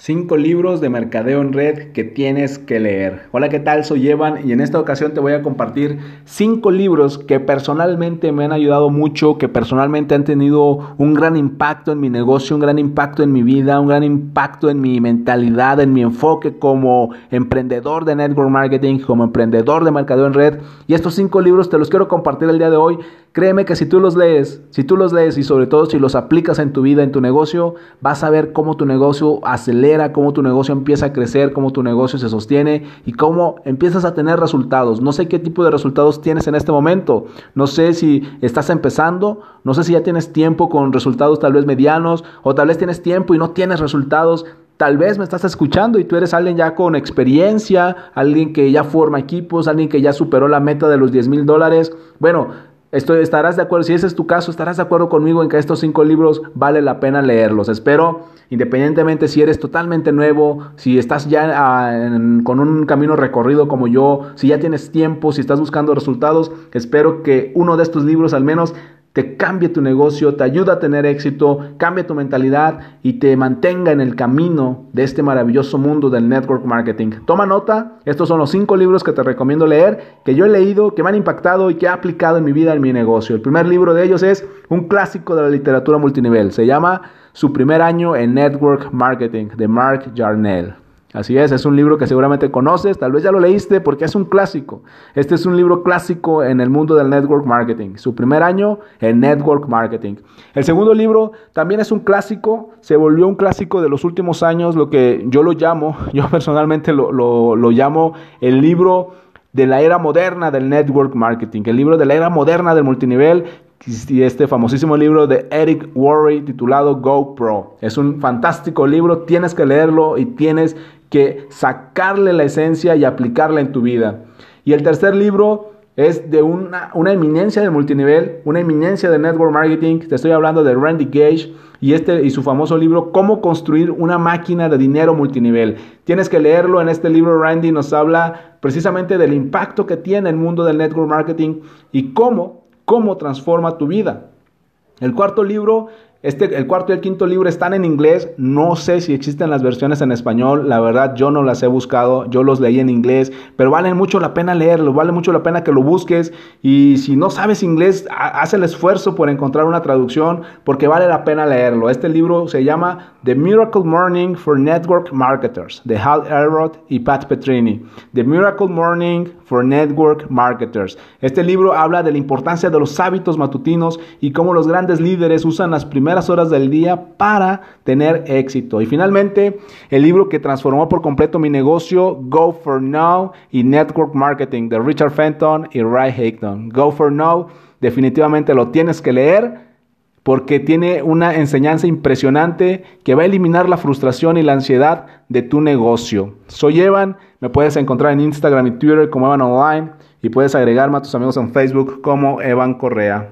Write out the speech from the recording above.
Cinco libros de mercadeo en red que tienes que leer. Hola, ¿qué tal? Soy Evan y en esta ocasión te voy a compartir cinco libros que personalmente me han ayudado mucho, que personalmente han tenido un gran impacto en mi negocio, un gran impacto en mi vida, un gran impacto en mi mentalidad, en mi enfoque como emprendedor de network marketing, como emprendedor de mercadeo en red. Y estos cinco libros te los quiero compartir el día de hoy. Créeme que si tú los lees, si tú los lees y sobre todo si los aplicas en tu vida, en tu negocio, vas a ver cómo tu negocio acelera cómo tu negocio empieza a crecer, cómo tu negocio se sostiene y cómo empiezas a tener resultados. No sé qué tipo de resultados tienes en este momento. No sé si estás empezando, no sé si ya tienes tiempo con resultados tal vez medianos o tal vez tienes tiempo y no tienes resultados. Tal vez me estás escuchando y tú eres alguien ya con experiencia, alguien que ya forma equipos, alguien que ya superó la meta de los 10 mil dólares. Bueno, Estoy, estarás de acuerdo, si ese es tu caso, estarás de acuerdo conmigo en que estos cinco libros vale la pena leerlos. Espero, independientemente si eres totalmente nuevo, si estás ya ah, con un camino recorrido como yo, si ya tienes tiempo, si estás buscando resultados, espero que uno de estos libros al menos te cambie tu negocio, te ayuda a tener éxito, cambie tu mentalidad y te mantenga en el camino de este maravilloso mundo del network marketing. Toma nota, estos son los cinco libros que te recomiendo leer, que yo he leído, que me han impactado y que he aplicado en mi vida, en mi negocio. El primer libro de ellos es un clásico de la literatura multinivel, se llama Su primer año en network marketing de Mark Jarnell. Así es, es un libro que seguramente conoces, tal vez ya lo leíste porque es un clásico. Este es un libro clásico en el mundo del network marketing. Su primer año en network marketing. El segundo libro también es un clásico, se volvió un clásico de los últimos años, lo que yo lo llamo, yo personalmente lo, lo llamo el libro de la era moderna del network marketing, el libro de la era moderna del multinivel y este famosísimo libro de Eric Worre titulado GoPro. Es un fantástico libro, tienes que leerlo y tienes que sacarle la esencia y aplicarla en tu vida. Y el tercer libro es de una, una eminencia de multinivel, una eminencia de network marketing. Te estoy hablando de Randy Gage y, este, y su famoso libro Cómo construir una máquina de dinero multinivel. Tienes que leerlo. En este libro Randy nos habla precisamente del impacto que tiene el mundo del network marketing y cómo, cómo transforma tu vida. El cuarto libro este, el cuarto y el quinto libro están en inglés. No sé si existen las versiones en español. La verdad, yo no las he buscado. Yo los leí en inglés. Pero vale mucho la pena leerlo. Vale mucho la pena que lo busques. Y si no sabes inglés, haz el esfuerzo por encontrar una traducción. Porque vale la pena leerlo. Este libro se llama The Miracle Morning for Network Marketers. De Hal Elrod y Pat Petrini. The Miracle Morning for Network Marketers. Este libro habla de la importancia de los hábitos matutinos y cómo los grandes líderes usan las primeras horas del día para tener éxito. Y finalmente, el libro que transformó por completo mi negocio, Go for Now y Network Marketing de Richard Fenton y Ray Higdon. Go for Now, definitivamente lo tienes que leer porque tiene una enseñanza impresionante que va a eliminar la frustración y la ansiedad de tu negocio. Soy Evan, me puedes encontrar en Instagram y Twitter como Evan Online y puedes agregarme a tus amigos en Facebook como Evan Correa.